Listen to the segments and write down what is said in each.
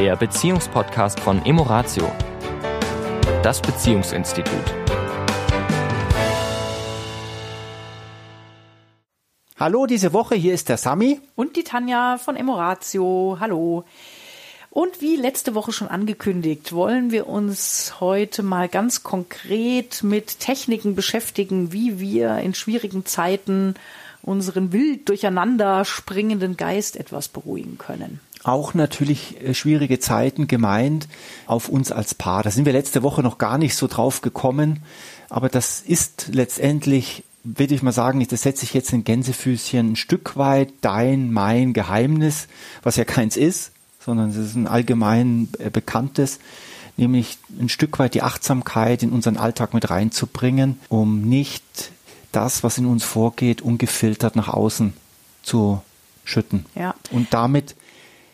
der Beziehungspodcast von Emoratio, das Beziehungsinstitut. Hallo diese Woche, hier ist der Sami. Und die Tanja von Emoratio. Hallo. Und wie letzte Woche schon angekündigt, wollen wir uns heute mal ganz konkret mit Techniken beschäftigen, wie wir in schwierigen Zeiten unseren wild durcheinander springenden Geist etwas beruhigen können. Auch natürlich äh, schwierige Zeiten gemeint auf uns als Paar. Da sind wir letzte Woche noch gar nicht so drauf gekommen, aber das ist letztendlich würde ich mal sagen, das setze ich jetzt in Gänsefüßchen ein Stück weit dein, mein Geheimnis, was ja keins ist, sondern es ist ein allgemein äh, bekanntes, nämlich ein Stück weit die Achtsamkeit in unseren Alltag mit reinzubringen, um nicht das, was in uns vorgeht, ungefiltert nach außen zu schütten. Ja. Und damit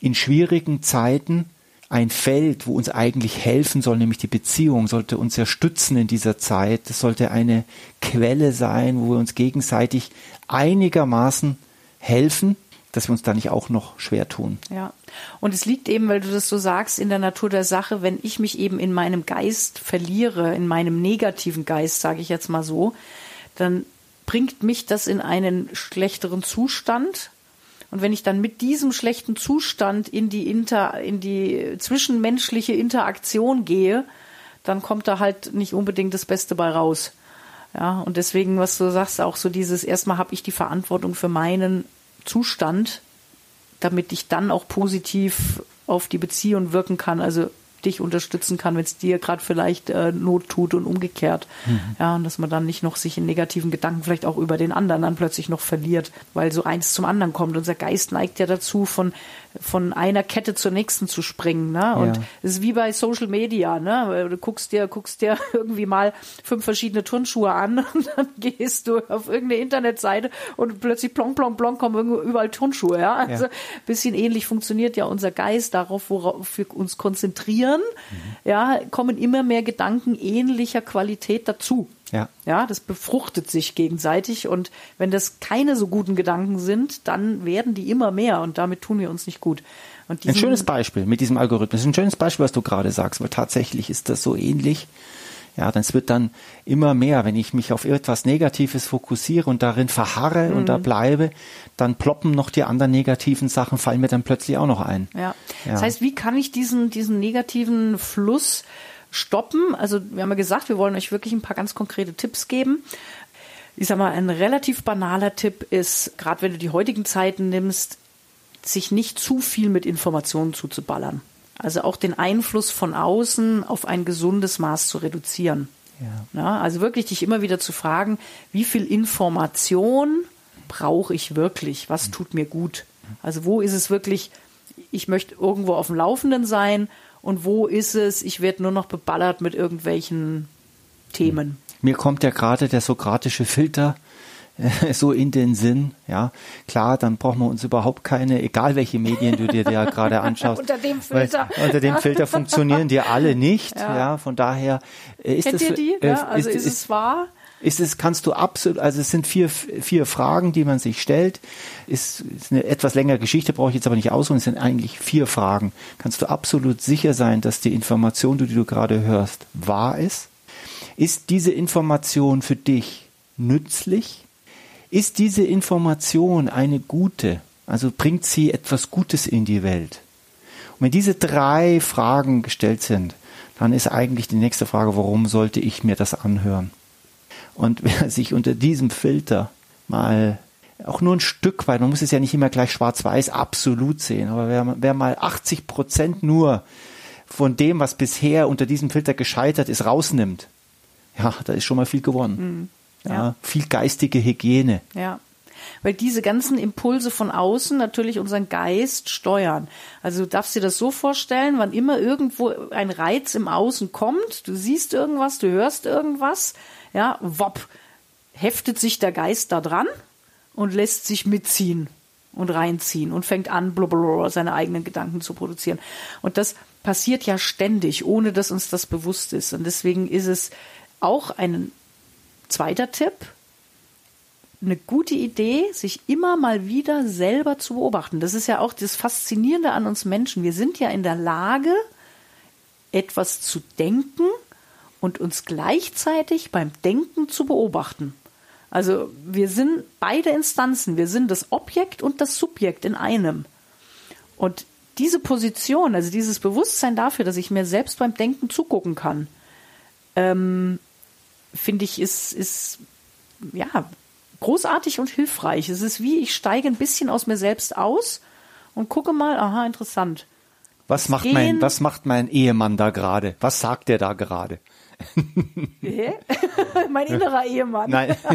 in schwierigen Zeiten ein Feld, wo uns eigentlich helfen soll, nämlich die Beziehung, sollte uns ja stützen in dieser Zeit. Das sollte eine Quelle sein, wo wir uns gegenseitig einigermaßen helfen dass wir uns da nicht auch noch schwer tun. Ja. Und es liegt eben, weil du das so sagst, in der Natur der Sache, wenn ich mich eben in meinem Geist verliere, in meinem negativen Geist, sage ich jetzt mal so, dann bringt mich das in einen schlechteren Zustand. Und wenn ich dann mit diesem schlechten Zustand in die inter, in die zwischenmenschliche Interaktion gehe, dann kommt da halt nicht unbedingt das Beste bei raus. Ja, und deswegen, was du sagst, auch so dieses, erstmal habe ich die Verantwortung für meinen Zustand, damit ich dann auch positiv auf die Beziehung wirken kann. Also dich unterstützen kann, wenn es dir gerade vielleicht äh, Not tut und umgekehrt. Mhm. Ja, und dass man dann nicht noch sich in negativen Gedanken vielleicht auch über den anderen dann plötzlich noch verliert, weil so eins zum anderen kommt. Unser Geist neigt ja dazu, von, von einer Kette zur nächsten zu springen. Ne? Und ja. es ist wie bei Social Media, ne? Du guckst dir, guckst dir irgendwie mal fünf verschiedene Turnschuhe an und dann gehst du auf irgendeine Internetseite und plötzlich plonk, plonk, plonk kommen überall Turnschuhe. Ja? Also ja. bisschen ähnlich funktioniert ja unser Geist darauf, worauf wir uns konzentrieren mhm. ja, kommen immer mehr Gedanken ähnlicher Qualität dazu. Ja. Ja, das befruchtet sich gegenseitig und wenn das keine so guten Gedanken sind, dann werden die immer mehr und damit tun wir uns nicht gut. ein schönes Beispiel mit diesem Algorithmus. Ein schönes Beispiel, was du gerade sagst, weil tatsächlich ist das so ähnlich. Ja, es wird dann immer mehr, wenn ich mich auf etwas Negatives fokussiere und darin verharre mhm. und da mhm. bleibe, dann ploppen noch die anderen negativen Sachen, fallen mir dann plötzlich auch noch ein. Ja. ja. Das heißt, wie kann ich diesen, diesen negativen Fluss stoppen? Also, wir haben ja gesagt, wir wollen euch wirklich ein paar ganz konkrete Tipps geben. Ich sag mal, ein relativ banaler Tipp ist, gerade wenn du die heutigen Zeiten nimmst, sich nicht zu viel mit Informationen zuzuballern. Also auch den Einfluss von außen auf ein gesundes Maß zu reduzieren. Ja. ja. also wirklich dich immer wieder zu fragen, wie viel Information brauche ich wirklich? Was tut mir gut? Also wo ist es wirklich, ich möchte irgendwo auf dem Laufenden sein und wo ist es, ich werde nur noch beballert mit irgendwelchen Themen. Mir kommt ja gerade der sokratische Filter so in den Sinn, ja. Klar, dann brauchen wir uns überhaupt keine, egal welche Medien du dir da gerade anschaust. unter dem Filter. Weil, unter dem Filter funktionieren die alle nicht, ja. ja von daher äh, ist Kennt es. Ihr die? Äh, ja, also ist, ist, ist es wahr? Ist es, kannst du absolut, also es sind vier, vier Fragen, die man sich stellt. Ist, ist eine etwas längere Geschichte, brauche ich jetzt aber nicht ausholen. Es sind eigentlich vier Fragen. Kannst du absolut sicher sein, dass die Information, die du gerade hörst, wahr ist? Ist diese Information für dich nützlich? Ist diese Information eine gute? Also bringt sie etwas Gutes in die Welt? Und wenn diese drei Fragen gestellt sind, dann ist eigentlich die nächste Frage, warum sollte ich mir das anhören? Und wer sich unter diesem Filter mal auch nur ein Stück weit, man muss es ja nicht immer gleich schwarz-weiß absolut sehen, aber wer, wer mal 80 Prozent nur von dem, was bisher unter diesem Filter gescheitert ist, rausnimmt, ja, da ist schon mal viel gewonnen. Mhm. Ja. ja. viel geistige Hygiene. Ja. Weil diese ganzen Impulse von außen natürlich unseren Geist steuern. Also du darfst dir das so vorstellen, wann immer irgendwo ein Reiz im Außen kommt, du siehst irgendwas, du hörst irgendwas, ja, wopp, heftet sich der Geist da dran und lässt sich mitziehen und reinziehen und fängt an, blablabla, seine eigenen Gedanken zu produzieren. Und das passiert ja ständig, ohne dass uns das bewusst ist. Und deswegen ist es auch ein Zweiter Tipp, eine gute Idee, sich immer mal wieder selber zu beobachten. Das ist ja auch das Faszinierende an uns Menschen. Wir sind ja in der Lage, etwas zu denken und uns gleichzeitig beim Denken zu beobachten. Also wir sind beide Instanzen, wir sind das Objekt und das Subjekt in einem. Und diese Position, also dieses Bewusstsein dafür, dass ich mir selbst beim Denken zugucken kann, ähm, finde ich, ist, ist ja großartig und hilfreich. Es ist wie, ich steige ein bisschen aus mir selbst aus und gucke mal, aha, interessant. Was macht mein, was macht mein Ehemann da gerade? Was sagt er da gerade? mein innerer Ehemann. Nein.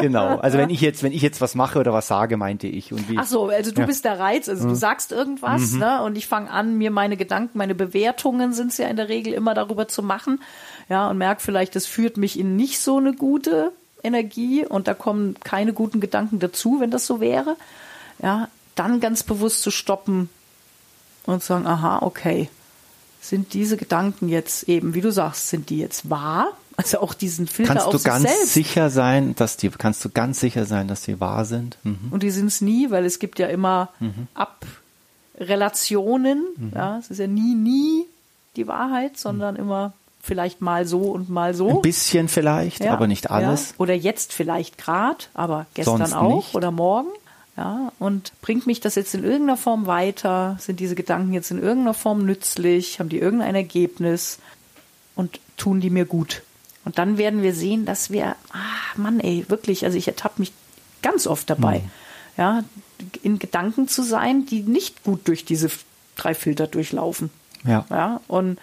genau. Also wenn ich jetzt, wenn ich jetzt was mache oder was sage, meinte ich. Und wie, Ach so, also du Ja. bist der Reiz, also du sagst irgendwas, ne? Und ich fange an, mir meine Gedanken, meine Bewertungen sind es ja in der Regel immer darüber zu machen. Ja, und merke vielleicht, das führt mich in nicht so eine gute Energie und da kommen keine guten Gedanken dazu, wenn das so wäre. Ja, dann ganz bewusst zu stoppen und zu sagen, aha, okay. Sind diese Gedanken jetzt eben, wie du sagst, sind die jetzt wahr? Also auch diesen Filter kannst auf du sich ganz selbst. sicher sein, dass die, kannst du ganz sicher sein, dass die wahr sind? Mhm. Und die sind es nie, weil es gibt ja immer Abrelationen. Mhm. Ja, es ist ja nie, nie die Wahrheit, sondern immer vielleicht mal so und mal so. Ein bisschen vielleicht, Ja, aber nicht alles. Ja. Oder jetzt vielleicht gerade, aber gestern Sonst auch nicht. oder morgen. Ja, und bringt mich das jetzt in irgendeiner Form weiter? Sind diese Gedanken jetzt in irgendeiner Form nützlich? Haben die irgendein Ergebnis? Und tun die mir gut? Und dann werden wir sehen, dass wir, ah, Mann, ey, wirklich, also ich ertappe mich ganz oft dabei, Hm. ja, in Gedanken zu sein, die nicht gut durch diese drei Filter durchlaufen. Ja. Ja, und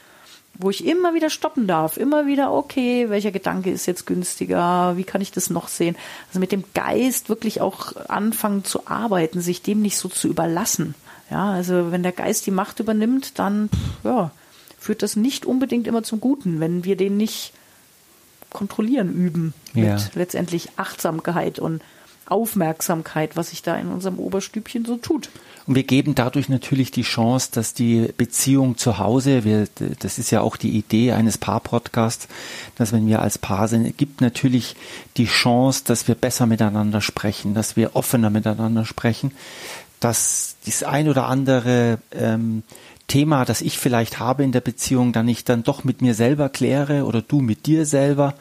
wo ich immer wieder stoppen darf, immer wieder, okay, welcher Gedanke ist jetzt günstiger, wie kann ich das noch sehen? Also mit dem Geist wirklich auch anfangen zu arbeiten, sich dem nicht so zu überlassen. Ja, also wenn der Geist die Macht übernimmt, dann ja, führt das nicht unbedingt immer zum Guten, wenn wir den nicht kontrollieren üben Ja. mit letztendlich Achtsamkeit und Aufmerksamkeit, was sich da in unserem Oberstübchen so tut. Und wir geben dadurch natürlich die Chance, dass die Beziehung zu Hause, wir, das ist ja auch die Idee eines Paar-Podcasts, dass wenn wir als Paar sind, gibt natürlich die Chance, dass wir besser miteinander sprechen, dass wir offener miteinander sprechen, dass das ein oder andere ähm, Thema, das ich vielleicht habe in der Beziehung, dann ich dann doch mit mir selber kläre oder du mit dir selber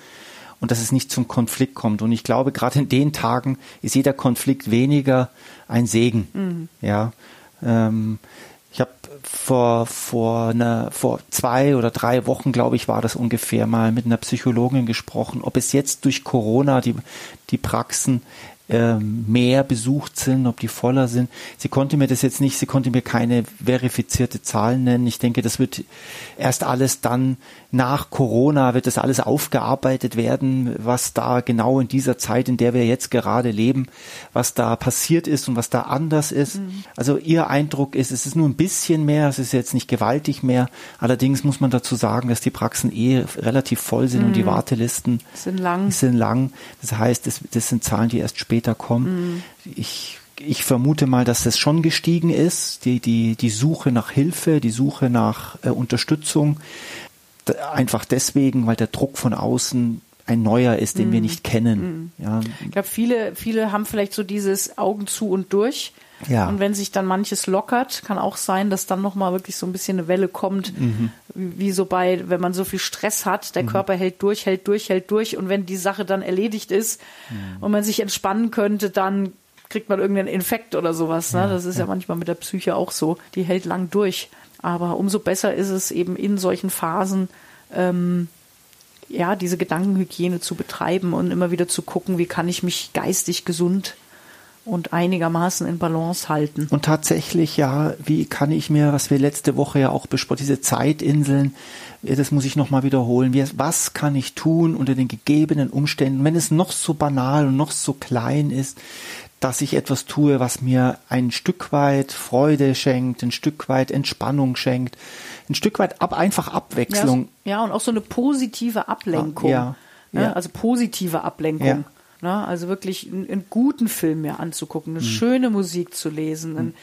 und dass es nicht zum Konflikt kommt. Und ich glaube, gerade in den Tagen ist jeder Konflikt weniger ein Segen. Ja. Ähm, ich habe vor vor einer, vor zwei oder drei Wochen, glaube ich, war das ungefähr mal mit einer Psychologin gesprochen, ob es jetzt durch Corona die die Praxen ähm, mehr besucht sind, ob die voller sind. Sie konnte mir das jetzt nicht, sie konnte mir keine verifizierte Zahlen nennen. Ich denke, das wird erst alles dann nach Corona wird das alles aufgearbeitet werden, was da genau in dieser Zeit, in der wir jetzt gerade leben, was da passiert ist und was da anders ist. Also ihr Eindruck ist, es ist nur ein bisschen mehr, es ist jetzt nicht gewaltig mehr. Allerdings muss man dazu sagen, dass die Praxen eh relativ voll sind und die Wartelisten Sind lang. sind lang. Das heißt, das, das sind Zahlen, die erst später kommen. Ich, ich vermute mal, dass das schon gestiegen ist, die, die, die Suche nach Hilfe, die Suche nach äh, Unterstützung. Einfach deswegen, weil der Druck von außen ein neuer ist, den wir nicht kennen. Ja, Ich glaube, viele, viele haben vielleicht so dieses Augen zu und durch. Ja. Und wenn sich dann manches lockert, kann auch sein, dass dann nochmal wirklich so ein bisschen eine Welle kommt, Mhm. wie so bei, wenn man so viel Stress hat, der Körper hält durch, hält durch, hält durch und wenn die Sache dann erledigt ist Mhm. und man sich entspannen könnte, dann kriegt man irgendeinen Infekt oder sowas. Ne? Das ist ja. manchmal mit der Psyche auch so. Die hält lang durch. Aber umso besser ist es eben in solchen Phasen, ähm, ja, diese Gedankenhygiene zu betreiben und immer wieder zu gucken, wie kann ich mich geistig gesund und einigermaßen in Balance halten. Und tatsächlich, ja, wie kann ich mir, was wir letzte Woche ja auch besprochen, diese Zeitinseln, das muss ich nochmal wiederholen. Wie, was kann ich tun unter den gegebenen Umständen, wenn es noch so banal und noch so klein ist, dass ich etwas tue, was mir ein Stück weit Freude schenkt, ein Stück weit Entspannung schenkt, ein Stück weit ab, einfach Abwechslung. Ja, ja, und auch so eine positive Ablenkung. Ja, Ne? ja. Also positive Ablenkung. Ne? Also wirklich einen, einen guten Film mir anzugucken, Mhm. eine schöne Musik zu lesen, ein,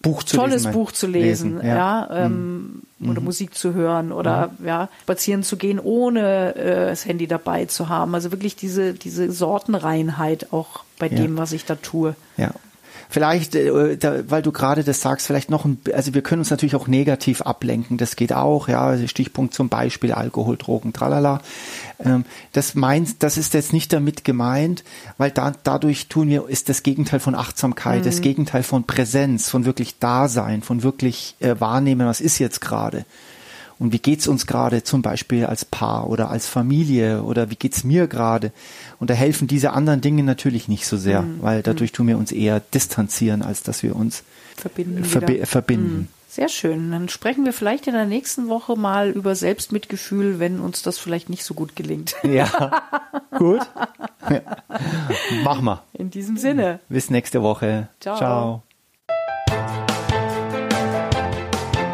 Buch zu tolles lesen. Buch zu lesen, lesen, ja, ja. ähm, oder Musik zu hören oder ja, spazieren zu gehen, ohne äh, das Handy dabei zu haben. Also wirklich diese, diese Sortenreinheit auch bei Ja. dem, was ich da tue. Ja. Vielleicht, äh, weil du gerade das sagst, vielleicht noch ein, also wir können uns natürlich auch negativ ablenken, das geht auch, ja, also Stichpunkt zum Beispiel Alkohol, Drogen, tralala. Ähm, das meint, das ist jetzt nicht damit gemeint, weil da, dadurch tun wir, ist das Gegenteil von Achtsamkeit, das Gegenteil von Präsenz, von wirklich Dasein, von wirklich äh, wahrnehmen, was ist jetzt gerade. Und wie geht's uns gerade zum Beispiel als Paar oder als Familie oder wie geht's mir gerade? Und da helfen diese anderen Dinge natürlich nicht so sehr, weil dadurch tun wir uns eher distanzieren, als dass wir uns Verbinden. verbi verbinden. Sehr schön. Dann sprechen wir vielleicht in der nächsten Woche mal über Selbstmitgefühl, wenn uns das vielleicht nicht so gut gelingt. Ja, gut. Ja. Mach mal. In diesem Sinne. Bis nächste Woche. Ciao. Ciao.